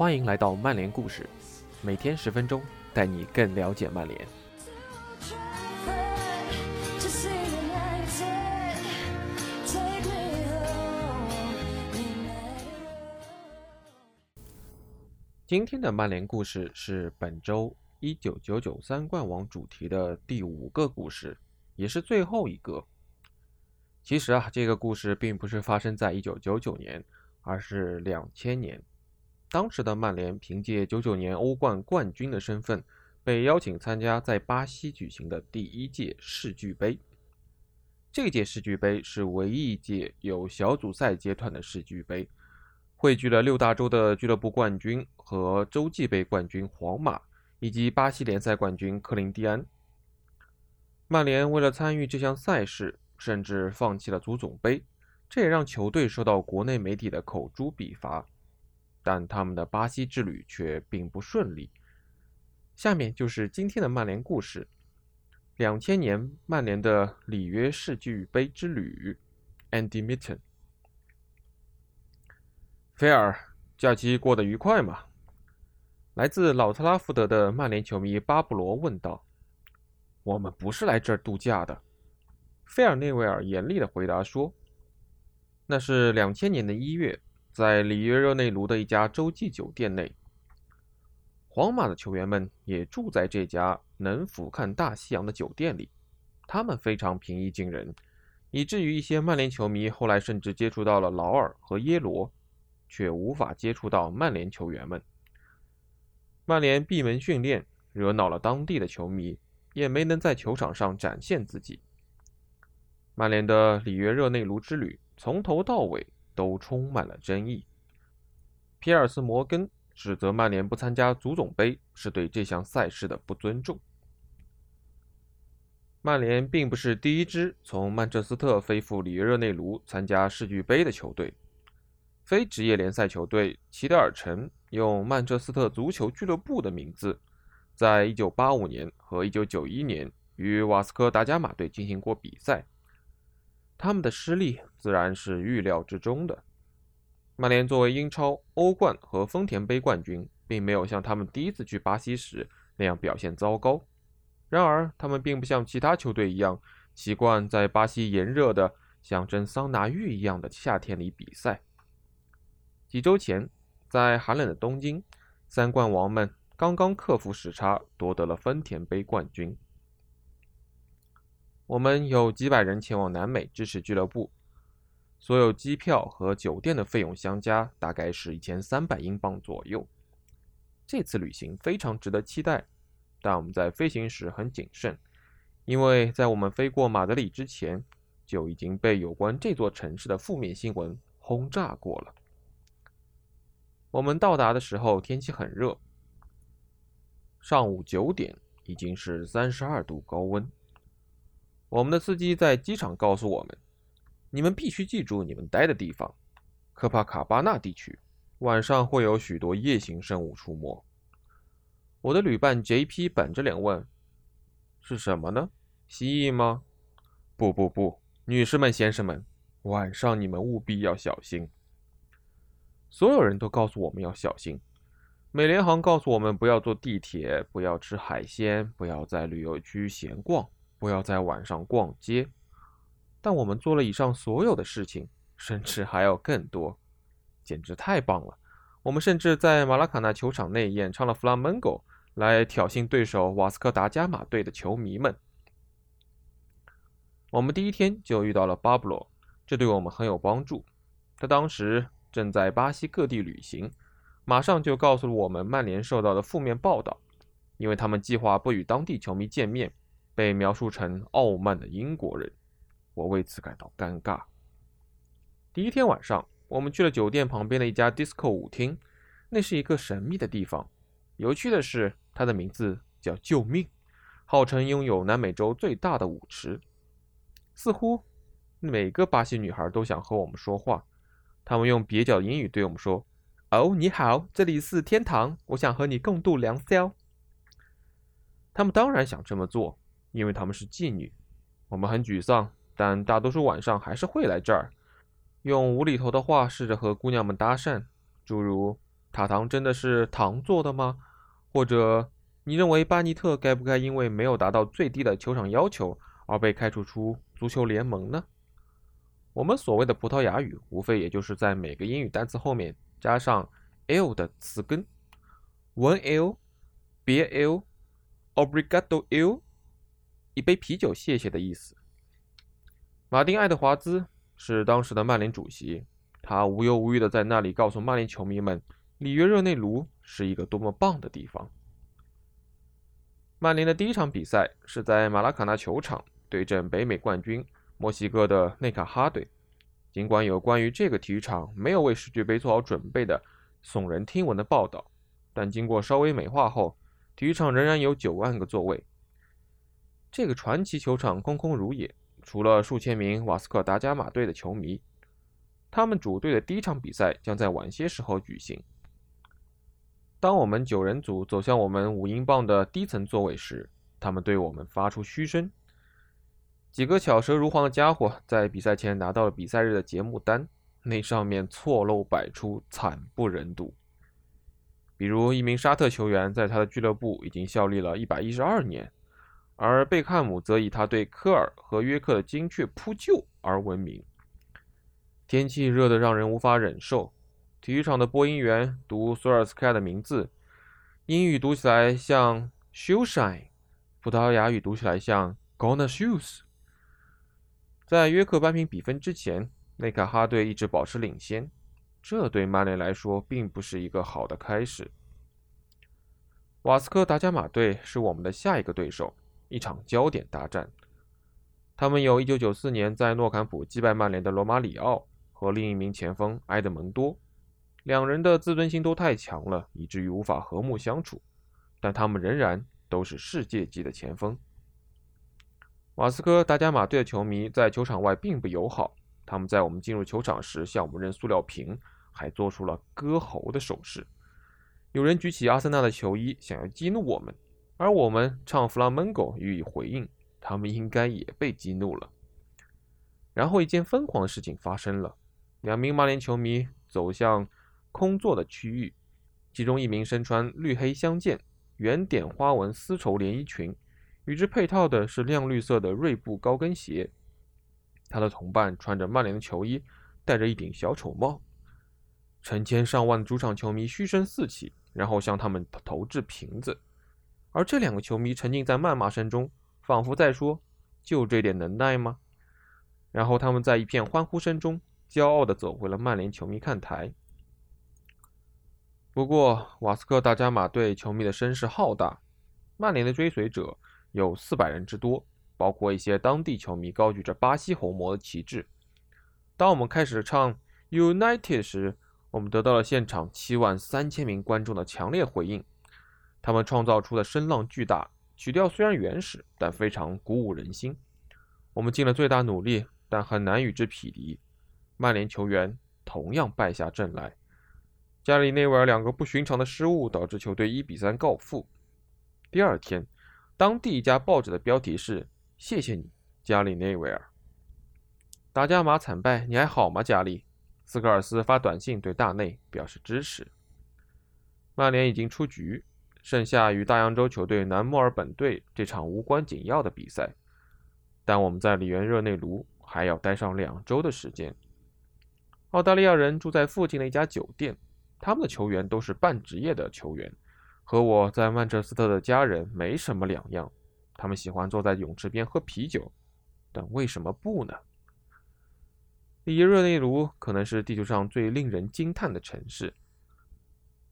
欢迎来到曼联故事，每天十分钟，带你更了解曼联。今天的曼联故事是本周一九九九三冠王主题的第五个故事，也是最后一个。其实啊，这个故事并不是发生在一九九九年，而是两千年。当时的曼联凭借九九年欧冠冠军的身份，被邀请参加在巴西举行的第一届世俱杯。这届世俱杯是唯一一届有小组赛阶段的世俱杯。汇聚了六大洲的俱乐部冠军和洲际杯冠军皇马，以及巴西联赛冠军克林蒂安。曼联为了参与这项赛事，甚至放弃了足总杯，这也让球队受到国内媒体的口诛笔伐。但他们的巴西之旅却并不顺利。下面就是今天的曼联故事：两千年曼联的里约世俱杯之旅。Andy Mitten。菲尔，假期过得愉快吗？来自老特拉福德的曼联球迷巴布罗问道。“我们不是来这儿度假的。”菲尔内维尔严厉地回答说。“那是两千年的一月，在里约热内卢的一家洲际酒店内。皇马的球员们也住在这家能俯瞰大西洋的酒店里。他们非常平易近人，以至于一些曼联球迷后来甚至接触到了劳尔和耶罗。”却无法接触到曼联球员们。曼联闭门训练，惹恼了当地的球迷，也没能在球场上展现自己。曼联的里约热内卢之旅从头到尾都充满了争议。皮尔斯·摩根指责曼联不参加足总杯是对这项赛事的不尊重。曼联并不是第一支从曼彻斯特飞赴里约热内卢参加世俱杯的球队。非职业联赛球队齐德尔城用曼彻斯特足球俱乐部的名字，在1985年和1991年与瓦斯科达加马队进行过比赛。他们的失利自然是预料之中的。曼联作为英超、欧冠和丰田杯冠军，并没有像他们第一次去巴西时那样表现糟糕。然而，他们并不像其他球队一样习惯在巴西炎热的象征桑拿浴一样的夏天里比赛。几周前，在寒冷的东京，三冠王们刚刚克服时差，夺得了丰田杯冠军。我们有几百人前往南美支持俱乐部，所有机票和酒店的费用相加，大概是一千三百英镑左右。这次旅行非常值得期待，但我们在飞行时很谨慎，因为在我们飞过马德里之前，就已经被有关这座城市的负面新闻轰炸过了。我们到达的时候，天气很热。上午九点，已经是三十二度高温。我们的司机在机场告诉我们：“你们必须记住你们待的地方——科帕卡巴纳地区，晚上会有许多夜行生物出没。”我的旅伴 J.P. 板着脸问：“是什么呢？蜥蜴吗？”“不不不，女士们、先生们，晚上你们务必要小心。”所有人都告诉我们要小心。美联航告诉我们不要坐地铁，不要吃海鲜，不要在旅游区闲逛，不要在晚上逛街。但我们做了以上所有的事情，甚至还要更多，简直太棒了！我们甚至在马拉卡纳球场内演唱了《弗拉门戈》，来挑衅对手瓦斯科达加马队的球迷们。我们第一天就遇到了巴布罗，这对我们很有帮助。他当时。正在巴西各地旅行，马上就告诉了我们曼联受到的负面报道，因为他们计划不与当地球迷见面，被描述成傲慢的英国人。我为此感到尴尬。第一天晚上，我们去了酒店旁边的一家 disco 舞厅，那是一个神秘的地方。有趣的是，它的名字叫“救命”，号称拥有南美洲最大的舞池。似乎每个巴西女孩都想和我们说话。她们用蹩脚的英语对我们说：“哦，你好，这里是天堂，我想和你共度良宵。”他们当然想这么做，因为他们是妓女。我们很沮丧，但大多数晚上还是会来这儿，用无厘头的话试着和姑娘们搭讪，诸如塔糖真的是糖做的吗？或者你认为巴尼特该不该因为没有达到最低的球场要求而被开除出足球联盟呢？我们所谓的葡萄牙语，无非也就是在每个英语单词后面加上 l 的词根，one l，别 l，obrigado l，一杯啤酒谢谢的意思。马丁·爱德华兹是当时的曼联主席，他无忧无虑的在那里告诉曼联球迷们，里约热内卢是一个多么棒的地方。曼联的第一场比赛是在马拉卡纳球场对阵北美冠军。墨西哥的内卡哈队，尽管有关于这个体育场没有为世俱杯做好准备的耸人听闻的报道，但经过稍微美化后，体育场仍然有九万个座位。这个传奇球场空空如也，除了数千名瓦斯科达加马队的球迷。他们主队的第一场比赛将在晚些时候举行。当我们九人组走向我们五英镑的低层座位时，他们对我们发出嘘声。几个巧舌如簧的家伙在比赛前拿到了比赛日的节目单，那上面错漏百出，惨不忍睹。比如，一名沙特球员在他的俱乐部已经效力了一百一十二年，而贝克汉姆则以他对科尔和约克的精确扑救而闻名。天气热得让人无法忍受，体育场的播音员读索尔斯克亚的名字，英语读起来像 “shoeshine”，葡萄牙语读起来像 “gonna shoes”。在约克扳平比分之前，内卡哈队一直保持领先，这对曼联来说并不是一个好的开始。瓦斯科达加马队是我们的下一个对手，一场焦点大战。他们有一九九四年在诺坎普击败曼联的罗马里奥和另一名前锋埃德蒙多，两人的自尊心都太强了，以至于无法和睦相处，但他们仍然都是世界级的前锋。马斯科达加马队的球迷在球场外并不友好，他们在我们进入球场时向我们扔塑料瓶，还做出了割喉的手势。有人举起阿森纳的球衣，想要激怒我们，而我们唱弗拉门戈予以回应，他们应该也被激怒了。然后一件疯狂的事情发生了：两名曼联球迷走向空座的区域，其中一名身穿绿黑相间、圆点花纹丝绸连衣裙。与之配套的是亮绿色的锐步高跟鞋。他的同伴穿着曼联的球衣，戴着一顶小丑帽。成千上万的主场球迷嘘声四起，然后向他们投掷瓶子。而这两个球迷沉浸在谩骂声中，仿佛在说：“就这点能耐吗？”然后他们在一片欢呼声中，骄傲地走回了曼联球迷看台。不过，瓦斯科大加马队球迷的声势浩大，曼联的追随者。有四百人之多，包括一些当地球迷高举着巴西红魔的旗帜。当我们开始唱 United 时，我们得到了现场七万三千名观众的强烈回应。他们创造出的声浪巨大，曲调虽然原始，但非常鼓舞人心。我们尽了最大努力，但很难与之匹敌。曼联球员同样败下阵来。加里内维尔两个不寻常的失误导致球队一比三告负。第二天。当地一家报纸的标题是“谢谢你，加里内维尔”。达加马惨败，你还好吗，加里？斯科尔斯发短信对大内表示支持。曼联已经出局，剩下与大洋洲球队南墨尔本队这场无关紧要的比赛。但我们在里约热内卢还要待上两周的时间。澳大利亚人住在附近的一家酒店，他们的球员都是半职业的球员。和我在曼彻斯特的家人没什么两样，他们喜欢坐在泳池边喝啤酒，但为什么不呢？里约热内卢可能是地球上最令人惊叹的城市。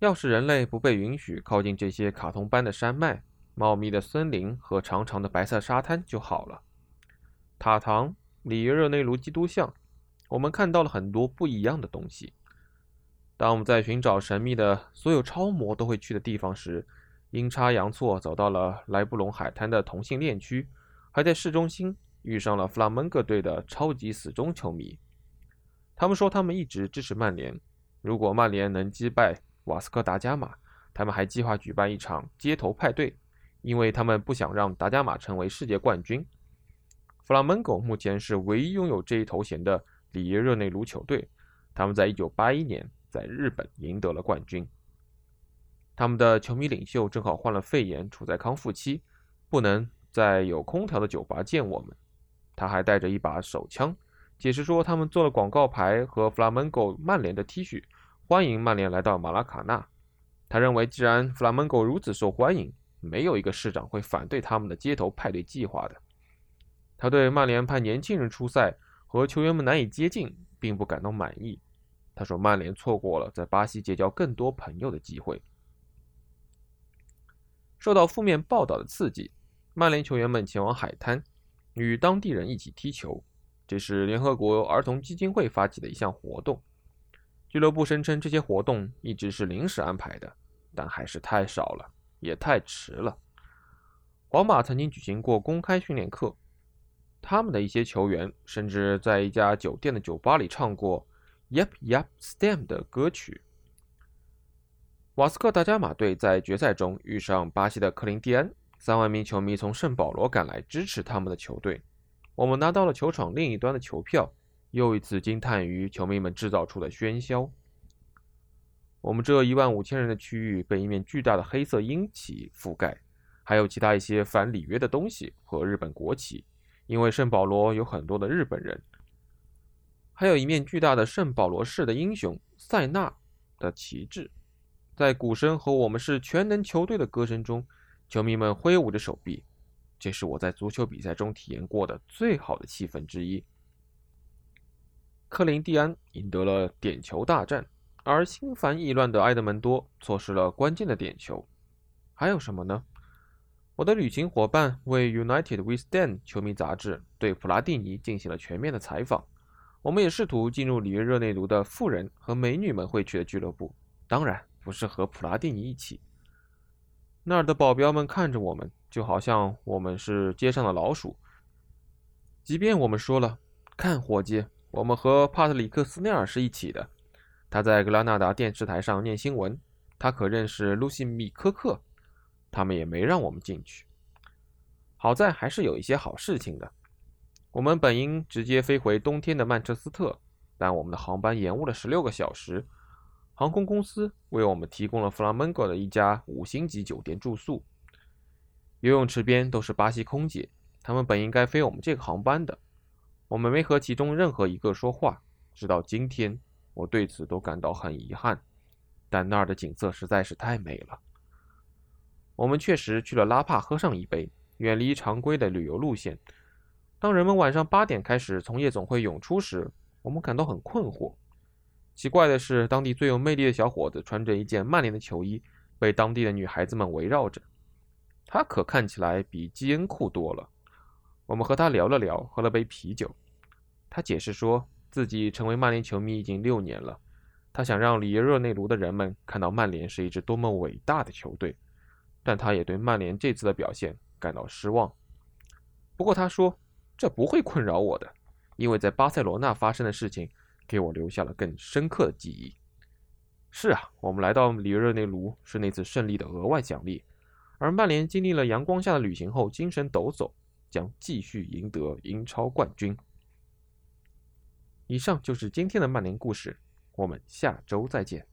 要是人类不被允许靠近这些卡通般的山脉、茂密的森林和长长的白色沙滩就好了。塔堂、里约热内卢基督像，我们看到了很多不一样的东西。当我们在寻找神秘的所有超模都会去的地方时，阴差阳错走到了莱布隆海滩的同性恋区，还在市中心遇上了弗拉门戈队的超级死忠球迷。他们说他们一直支持曼联，如果曼联能击败瓦斯科达加马，他们还计划举办一场街头派对，因为他们不想让达加马成为世界冠军。弗拉门戈目前是唯一拥有这一头衔的里约热内卢球队，他们在1981年。在日本赢得了冠军。他们的球迷领袖正好患了肺炎，处在康复期，不能在有空调的酒吧见我们。他还带着一把手枪，解释说他们做了广告牌和弗拉门戈曼联的 T 恤，欢迎曼联来到马拉卡纳。他认为，既然弗拉门戈如此受欢迎，没有一个市长会反对他们的街头派对计划的。他对曼联派年轻人出赛和球员们难以接近，并不感到满意。他说，曼联错过了在巴西结交更多朋友的机会。受到负面报道的刺激，曼联球员们前往海滩。与当地人一起踢球，这是联合国儿童基金会发起的一项活动。俱乐部声称这些活动一直是临时安排的，但还是太少了，也太迟了。皇马曾经举行过公开训练课，他们的一些球员甚至在一家酒店的酒吧里唱过《Yep Yep Stem》的歌曲。瓦斯克达加马队在决赛中遇上巴西的克林蒂安。三万名球迷从圣保罗赶来支持他们的球队。我们拿到了球场另一端的球票，又一次惊叹于球迷们制造出的喧嚣。我们这一万五千人的区域被一面巨大的黑色鹰旗覆盖，还有其他一些反里约的东西和日本国旗，因为圣保罗有很多的日本人。还有一面巨大的圣保罗市的英雄塞纳的旗帜，在鼓声和我们是全能球队的歌声中。球迷们挥舞着手臂，这是我在足球比赛中体验过的最好的气氛之一。克林蒂安赢得了点球大战，而心烦意乱的埃德蒙多错失了关键的点球。还有什么呢？我的旅行伙伴为 United We Stand 球迷杂志对普拉蒂尼进行了全面的采访。我们也试图进入里约热内卢的富人和美女们会去的俱乐部，当然不是和普拉蒂尼一起。那儿的保镖们看着我们，就好像我们是街上的老鼠。即便我们说了：“看，伙计，我们和帕特里克斯内尔是一起的，他在格拉纳达电视台上念新闻，他可认识露西米科克。”他们也没让我们进去。好在还是有一些好事情的。我们本应直接飞回冬天的曼彻斯特，但我们的航班延误了十六个小时。航空公司为我们提供了弗拉门戈的一家五星级酒店住宿，游泳池边都是巴西空姐，他们本应该飞我们这个航班的。我们没和其中任何一个说话，直到今天，我对此都感到很遗憾。但那儿的景色实在是太美了。我们确实去了拉帕喝上一杯，远离常规的旅游路线。当人们晚上八点开始从夜总会涌出时，我们感到很困惑。奇怪的是，当地最有魅力的小伙子穿着一件曼联的球衣，被当地的女孩子们围绕着。他可看起来比基恩酷多了。我们和他聊了聊，喝了杯啤酒。他解释说自己成为曼联球迷已经六年了。他想让里约热内卢的人们看到曼联是一支多么伟大的球队，但他也对曼联这次的表现感到失望。不过他说，这不会困扰我的，因为在巴塞罗那发生的事情。给我留下了更深刻的记忆。是啊，我们来到里约热内卢是那次胜利的额外奖励，而曼联经历了阳光下的旅行后，精神抖擞，将继续赢得英超冠军。以上就是今天的曼联故事，我们下周再见。